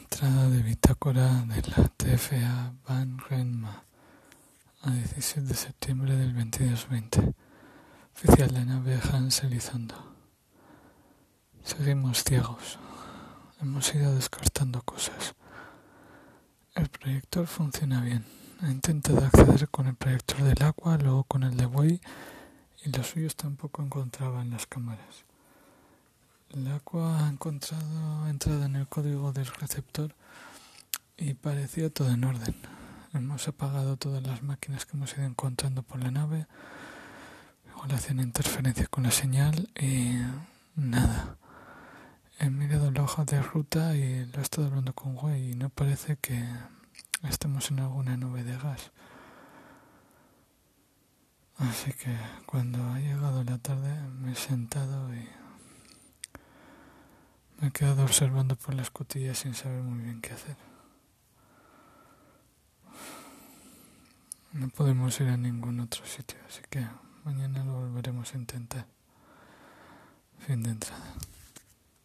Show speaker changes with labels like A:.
A: Entrada de bitácora de la TFA Van Renma a 16 de septiembre del 2220. Oficial de nave Hans Elizondo. Seguimos ciegos. Hemos ido descartando cosas. El proyector funciona bien. He intentado acceder con el proyector del agua, luego con el de Way y los suyos tampoco encontraba en las cámaras. El agua ha encontrado entrada en el código del receptor y parecía todo en orden. Hemos apagado todas las máquinas que hemos ido encontrando por la nave. Igual hacían interferencia con la señal y nada. He mirado la hoja de ruta y lo he estado hablando con Way y no parece que estemos en alguna nube de gas. Así que cuando ha llegado la tarde me he sentado me he quedado observando por la escotilla sin saber muy bien qué hacer. No podemos ir a ningún otro sitio, así que mañana lo volveremos a intentar. Fin de entrada.